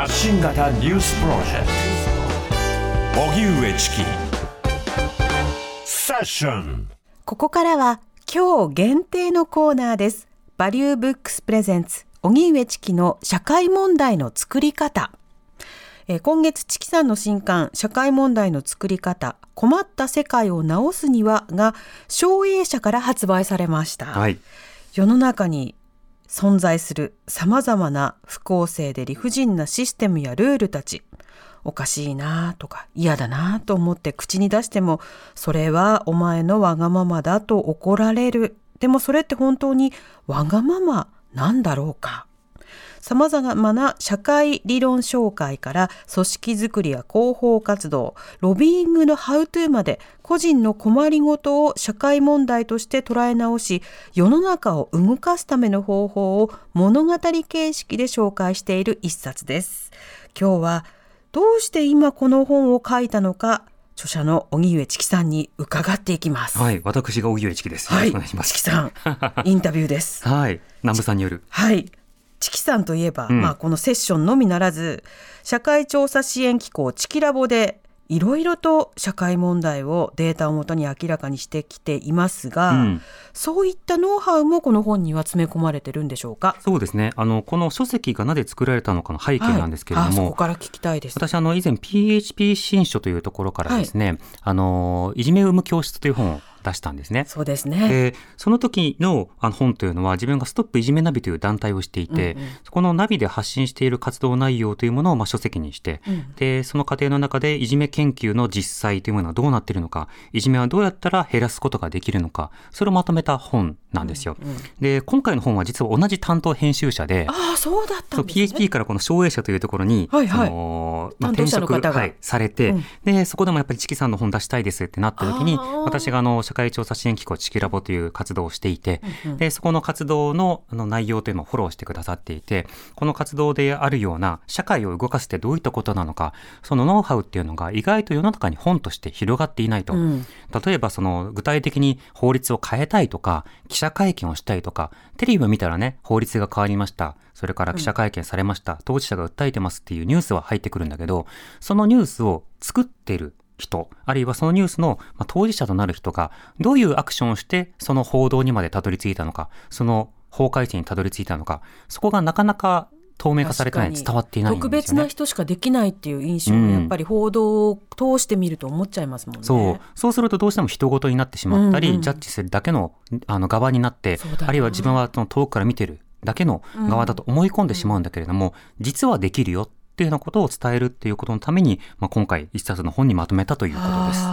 発信型ニュースプロジェクト荻上チキセッションここからは今日限定のコーナーです。バリューブックスプレゼンツ、荻上チキの社会問題の作り方。えー今月チキさんの新刊、社会問題の作り方、困った世界を直すにはが、省営社から発売されました。はい。世の中に存在する様々な不公正で理不尽なシステムやルールたち。おかしいなとか嫌だなと思って口に出しても、それはお前のわがままだと怒られる。でもそれって本当にわがままなんだろうか？様々な社会理論紹介から組織づくりや広報活動、ロビーイングのハウトゥーまで個人の困りごとを社会問題として捉え直し、世の中を動かすための方法を物語形式で紹介している一冊です。今日はどうして今この本を書いたのか、著者の荻上チキさんに伺っていきます。はい。私が荻上チキです。よろしくお願いします。チキさん、インタビューです。はい。南部さんによる。はい。チキさんといえば、うんまあこのセッションのみならず、社会調査支援機構チキラボでいろいろと社会問題をデータをもとに明らかにしてきていますが、うんそういったノウハウもこの本には詰め込まれてるんでしょうか？そうですね。あの、この書籍がなぜ作られたのかの背景なんですけれどはい、あそも、こから聞きたいです。私あの以前 PHP 新書というところからですね、あのいじめを生む教室という本を出したんですね。そうですね。でその時のあの本というのは自分がストップいじめナビという団体をしていて、うんうんそこのナビで発信している活動内容というものをまあ書籍にして、うんでその過程の中でいじめ研究の実際というものはどうなっているのかいじめはどうやったら減らすことができるのかそれをまとめた本なんですよ。うんで今回の本は実は同じ担当編集者でああ、そうだったんですね。PHP からこの省営社というところに、はいはいそのまあ、転職、はい、されて、うんでそこでもやっぱりチキさんの本出したいですってなった時に私があの社会調査支援機構チキラボという活動をしていて、うんうん。でそこの活動のあの内容というのをフォローしてくださっていてこの活動であるような社会を動かすってどういったことなのかそのノウハウっていうのが意外と世の中に本として広がっていないと。うん。例えばその具体的に法律を変えたいとか記者会見をしたいとかテレビを見たらね法律が変わりました。それから記者会見されました、当事者が訴えてますっていうニュースは入ってくるんだけどそのニュースを作ってる人あるいはそのニュースのまあ当事者となる人がどういうアクションをしてその報道にまでたどり着いたのかその法改正にたどり着いたのかそこがなかなか透明化されてない伝わっていないね。特別な人しかできないっていう印象うんがやっぱり報道を通してみると思っちゃいますもんね。そう。そうするとどうしても人事になってしまったり、うんうんジャッジするだけのあの側になってあるいは自分はその遠くから見てるだけの側だと思い込んでしまうんだけれども、実はできるよっていうようなことを伝えるっていうことのために、まあ、今回一冊の本にまとめたということです。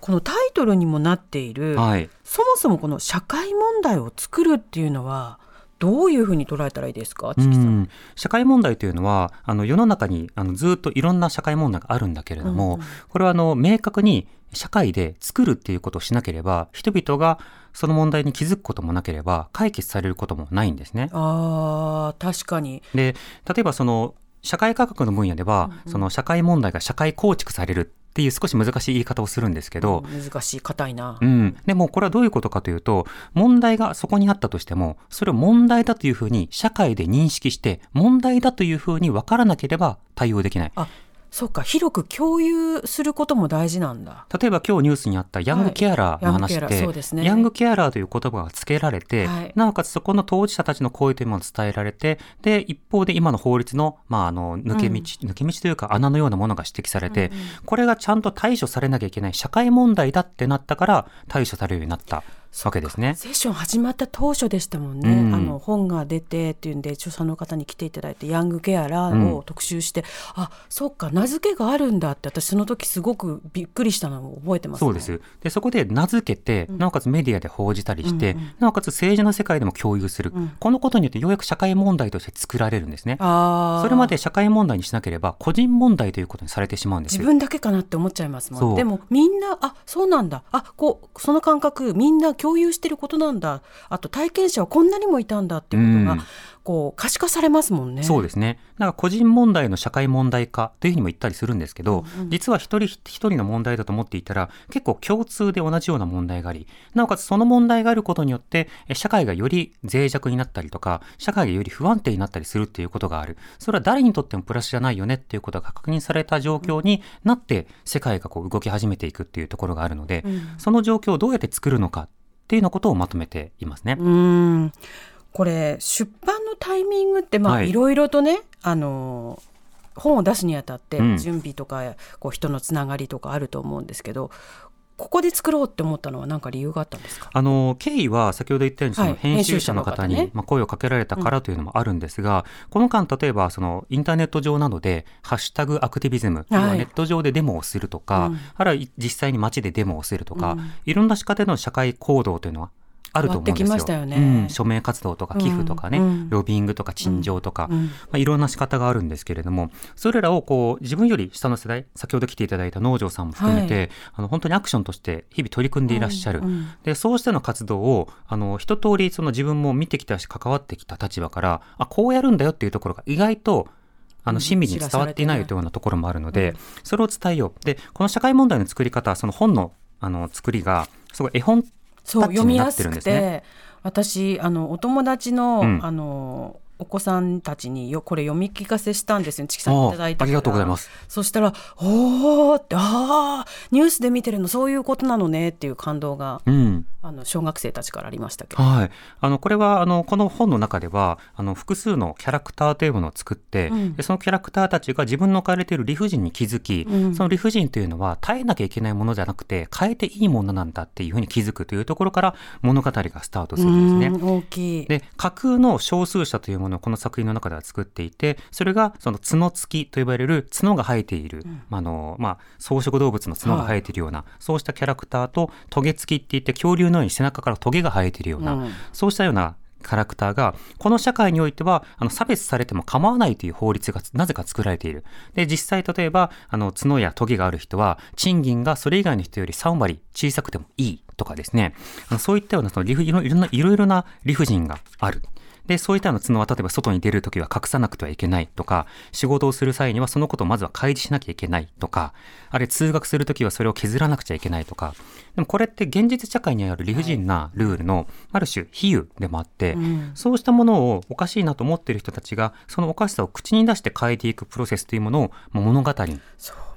このタイトルにもなっている、はい。そもそもこの社会問題を作るっていうのはどういうふうに捉えたらいいですか、うチキさん。ん、社会問題というのはあの世の中にあのずっといろんな社会問題があるんだけれども、うんうんこれはあの明確に社会で作るっていうことをしなければ人々がその問題に気づくこともなければ解決されることもないんですね。あー確かに。で例えばその社会科学の分野では、その社会問題が社会構築されるっていう少し難しい言い方をするんですけど、難しい硬いな。うん、でもこれはどういうことかというと問題がそこにあったとしてもそれを問題だというふうに社会で認識して問題だというふうに分からなければ対応できない。あそうか広く共有することも大事なんだ。例えば今日ニュースにあったヤングケアラーの話はいね。ヤングケアラーという言葉が付けられて、はい。なおかつそこの当事者たちの声というものが伝えられて、で、一方で今の法律の、まあ、あの、抜け道、抜け道というか穴のようなものが指摘されて、これがちゃんと対処されなきゃいけない社会問題だってなったから対処されるようになったわけですね。セッション始まった当初でしたもんね、うん。あの本が出てっていうんで著者の方に来ていただいてヤングケアラーを特集して、あそっか名付けがあるんだって私その時すごくびっくりしたのを覚えてます、ね、そうです。で、そこで名付けて、なおかつメディアで報じたりして、なおかつ政治の世界でも共有する。このことによってようやく社会問題として作られるんですね。それまで社会問題にしなければ個人問題ということにされてしまうんです。よ。自分だけかなって思っちゃいますもんでもみんなあそうなんだ。あこうその感覚みんな共有してることなんだあと体験者はこんなにもいたんだっていうことが、うんこう可視化されますもんね。そうですね。なんか個人問題の社会問題化というふうにも言ったりするんですけど、うんうん実は一人一人の問題だと思っていたら、結構共通で同じような問題があり、なおかつその問題があることによって、え社会がより脆弱になったりとか、社会がより不安定になったりするっていうことがある。それは誰にとってもプラスじゃないよねっていうことが確認された状況になって、世界がこう動き始めていくっていうところがあるので、うんその状況をどうやって作るのかっていうのことをまとめていますね。うん。これ出版のタイミングってまあ、はい。い、ろいろとねあの本を出すにあたってうん。準備とか、こう人のつながりとかあると思うんですけどここで作ろうって思ったのは何か理由があったんですか？あの経緯は先ほど言ったようにそのはい。編集者の方に、まあ、声をかけられたからというのもあるんですが、この間例えばそのインターネット上などで「ハッシュタグアクティビズム」ネット上でデモをするとか、うん。あるいは実際に街でデモをするとか、うん。いろんな仕方での社会行動というのはあると思うんですよ。よね。うん。署名活動とか寄付とかね、うん。うん。ロビングとか陳情とか、うん。まあ、いろんな仕方があるんですけれども、それらをこう自分より下の世代、先ほど来ていただいた農場さんも含めて、あの本当にアクションとして日々取り組んでいらっしゃる。で、そうしての活動を、あの、一通りその自分も見てきたし、関わってきた立場から、あ、こうやるんだよっていうところが意外と、あの、うん。親身に伝わっていないというようなところもあるので、うん。それを伝えよう。で、この社会問題の作り方、その本の、あの、作りが、すごい絵本そう読みやすくて私あのお友達の,、うん。あのお子さんたちによこれ読み聞かせしたんですよチキさんにいただいたあありがとうございますそしたら「おーってああニュースで見てるのそういうことなのね」っていう感動がうん。あの小学生たちからありましたけど。はい。あの、これは、あの、この本の中では、あの、複数のキャラクターというものを作って、うんでそのキャラクターたちが自分の置かれている理不尽に気づき、うんその理不尽というのは耐えなきゃいけないものじゃなくて、変えていいものなんだっていうふうに気づくというところから物語がスタートするんですね。うん大きい。で架空の少数者というものをこの作品の中では作っていてそれがその角付きと呼ばれる角が生えている、まああのまあ、草食動物の角が生えているような、そうしたキャラクターとトゲ付きって言って恐竜のように背中からトゲが生えているような、うんそうしたようなキャラクターが、この社会においては、あの、差別されても構わないという法律がなぜか作られている。で、実際例えば、あの、角やトゲがある人は、賃金がそれ以外の人より3割小さくてもいいとかですね。あのそういったような、そのいろいろないろいろな理不尽がある。で、そういったような角は例えば外に出るときは隠さなくてはいけないとか、仕事をする際にはそのことをまずは開示しなきゃいけないとか、あるいは通学するときはそれを削らなくちゃいけないとか、でもこれって現実社会にある理不尽なルールのある種比喩でもあって、うん。そうしたものをおかしいなと思っている人たちが、そのおかしさを口に出して変えていくプロセスというものをまあ物語に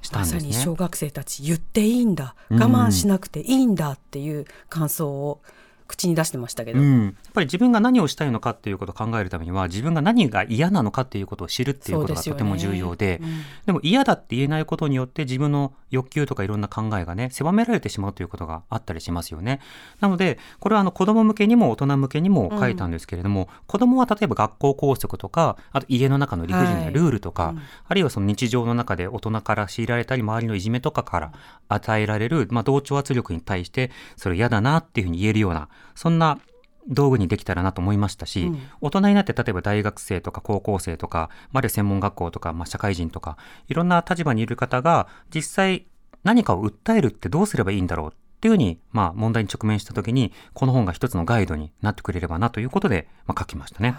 したんですね。まさに小学生たち言っていいんだ。うん。我慢しなくていいんだっていう感想を口に出してましたけど、うん、やっぱり自分が何をしたいのかっていうことを考えるためには自分が何が嫌なのかっていうことを知るっていうことがとても重要でうん。でも嫌だって言えないことによって自分の欲求とかいろんな考えがね狭められてしまうということがあったりしますよね。なのでこれはあの子供向けにも大人向けにも書いたんですけれども、子供は例えば学校校則とかあと家の中の理不尽なルールとか、はいうん。あるいはその日常の中で大人から強いられたり周りのいじめとかから与えられる、まあ、同調圧力に対してそれ嫌だなっていうふうに言えるようなそんな道具にできたらなと思いましたし、うん。大人になって例えば大学生とか高校生とか、まる専門学校とか、まあ、社会人とかいろんな立場にいる方が実際何かを訴えるってどうすればいいんだろうっていうふうに、まあ、問題に直面した時にこの本が一つのガイドになってくれればなということで、まあ、書きましたね。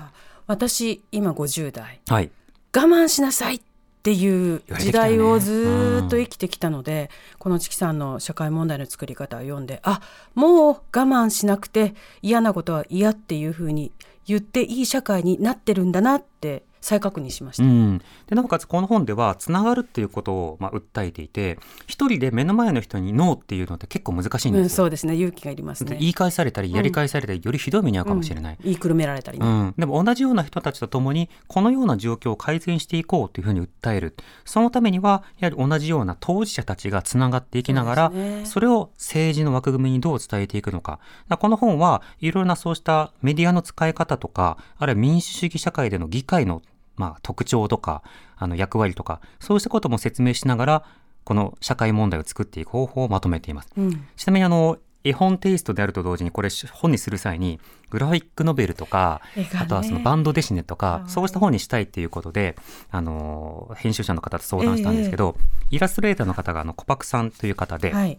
私今50代。はい、我慢しなさいっていう時代をずーっと生きてきたので、このチキさんの社会問題の作り方を読んであもう我慢しなくて嫌なことは嫌っていうふうに言っていい社会になってるんだなって再確認しました。うん、でなおかつこの本ではつながるっていうことをまあ訴えていて一人で目の前の人にノーっていうのって結構難しいんうん、ですよ。そうですね勇気がいりますね。で言い返されたりやり返されたり、よりひどい目に遭うかもしれない。うん言いくるめられたりね。うん、でも同じような人たちと共にこのような状況を改善していこうというふうに訴えるそのためにはやはり同じような当事者たちがつながっていきながらそねそれを政治の枠組みにどう伝えていくのかこの本はいろいろなそうしたメディアの使い方とかあるいは民主主義社会での議会のまあ特徴とかあの役割とかそうしたことも説明しながらこの社会問題を作っていく方法をまとめています。うん。ちなみにあの絵本テイストであると同時にこれ本にする際にグラフィックノベルとか、ね。あとはそのバンドデシネとかはい。そうした本にしたいっていうことであの編集者の方と相談したんですけど、イラストレーターの方があのコパクさんという方で、はい。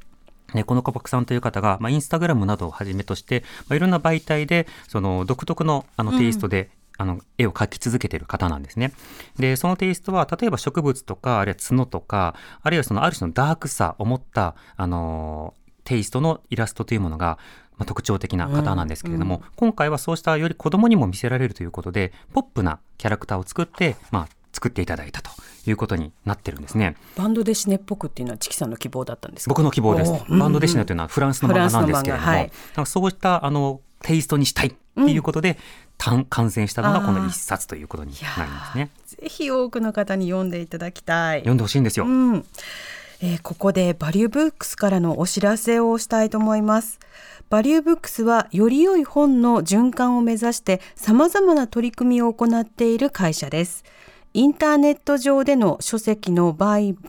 ね、このコパクさんという方が、まあ、インスタグラムなどをはじめとして、まあ、いろんな媒体でその独特のあのテイストで、あの絵を描き続けている方なんですね。でそのテイストは例えば植物とかあるいは角とかあるいはそのある種のダークさを持ったあのテイストのイラストというものがまあ、特徴的な方なんですけれども、うんうん、今回はそうしたより子供にも見せられるということでポップなキャラクターを作って、まあ、作っていただいたということになってるんですね。バンドデシネっぽくっていうのはチキさんの希望だったんです僕の希望です。バンドデシネというのはフランスの漫画なんですけれども、はい、そういったあのテイストにしたいっていうことで、うん、完成したのがこの一冊ということになりますね。ぜひ多くの方に読んでいただきたい。読んでほしいんですよ。うんえー、ここでバリューブックスからのお知らせをしたいと思います。バリューブックスはより良い本の循環を目指して様々な取り組みを行っている会社です。インターネット上での書籍の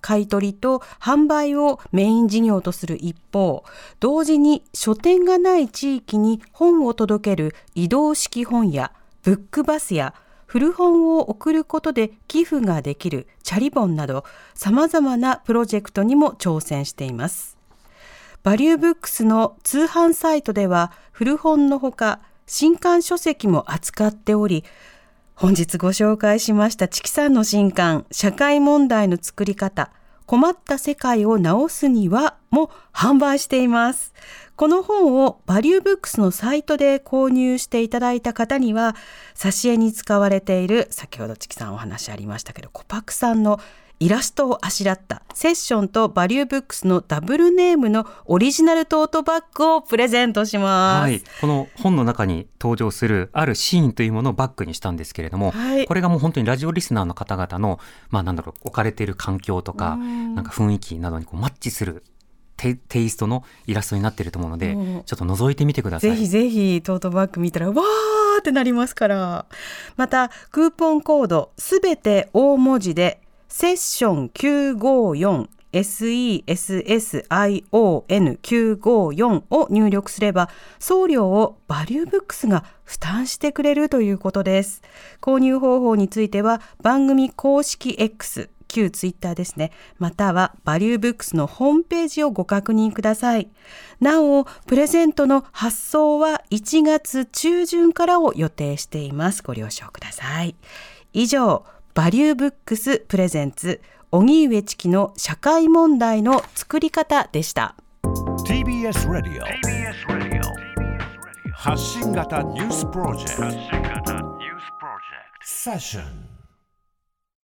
買取と販売をメイン事業とする一方、同時に書店がない地域に本を届ける移動式本やブックバスや古本を送ることで寄付ができるチャリ本など様々なプロジェクトにも挑戦しています。バリューブックスの通販サイトでは古本のほか新刊書籍も扱っており、本日ご紹介しましたチキさんの新刊、社会問題の作り方、困った世界を直すにはも販売しています。この本をバリューブックスのサイトで購入していただいた方には、挿絵に使われている、先ほどチキさんお話ありましたけど、コパクさんのイラストをあしらったセッションとバリューブックスのダブルネームのオリジナルトートバッグをプレゼントします。はい、この本の中に登場するあるシーンというものをバッグにしたんですけれども、はい、これがもう本当にラジオリスナーの方々の、まあなんだろう、置かれている環境とか、なんか雰囲気などにこうマッチするテイストのイラストになっていると思うので、ちょっと覗いてみてください。ぜひぜひトートバッグ見たら、わーってなりますから。また、クーポンコードすべて大文字でセッション954 SESSION954 を入力すれば送料をバリューブックスが負担してくれるということです。購入方法については番組公式 X 旧ツイッターですね。またはバリューブックスのホームページをご確認ください。なお、プレゼントの発送は1月中旬からを予定しています。ご了承ください。以上、バリューブックスプレゼンツ荻上チキの社会問題の作り方でした。TBS ラジオ発信型ニュースプロジェクト。セッション